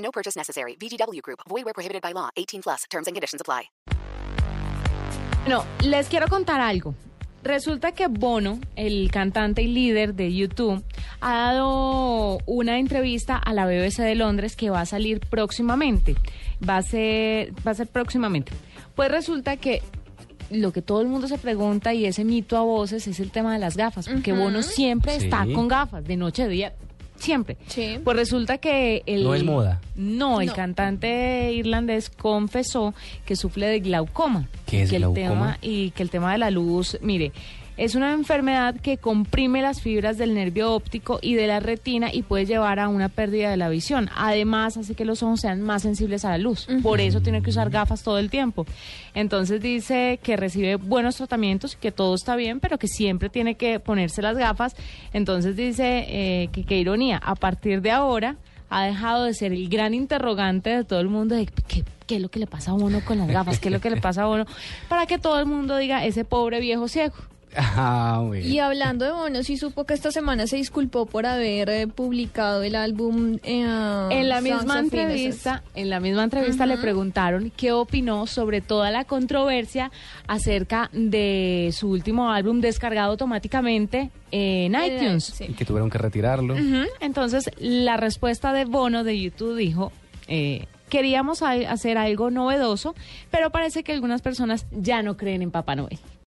No purchase necessary. VGW Group. Void where prohibited by law. 18 plus. Terms and conditions apply. No, les quiero contar algo. Resulta que Bono, el cantante y líder de YouTube, ha dado una entrevista a la BBC de Londres que va a salir próximamente. Va a ser, va a ser próximamente. Pues resulta que lo que todo el mundo se pregunta y ese mito a voces es el tema de las gafas, porque Bono siempre Sí. está con gafas, de noche, de día, siempre. Sí. Pues resulta que el... No es moda. No, el No. cantante irlandés confesó que sufre de glaucoma. ¿Qué es que El glaucoma? tema, y que el tema de la luz, mire, es una enfermedad que comprime las fibras del nervio óptico y de la retina y puede llevar a una pérdida de la visión. Además, hace que los ojos sean más sensibles a la luz. Por eso tiene que usar gafas todo el tiempo. Entonces dice que recibe buenos tratamientos, que todo está bien, pero que siempre tiene que ponerse las gafas. Entonces dice eh, que qué ironía, a partir de ahora ha dejado de ser el gran interrogante de todo el mundo de qué, qué es lo que le pasa a uno con las gafas, qué es lo que le pasa a uno, para que todo el mundo diga ese pobre viejo ciego. Ah, bueno. Y hablando de Bono, sí supo que esta semana se disculpó por haber eh, publicado el álbum eh, En la misma entrevista, en la misma entrevista le preguntaron qué opinó sobre toda la controversia acerca de su último álbum descargado automáticamente en iTunes. sí. Y que tuvieron que retirarlo. Entonces, la respuesta de Bono de YouTube dijo, eh, queríamos hacer algo novedoso, pero parece que algunas personas ya no creen en Papá Noel.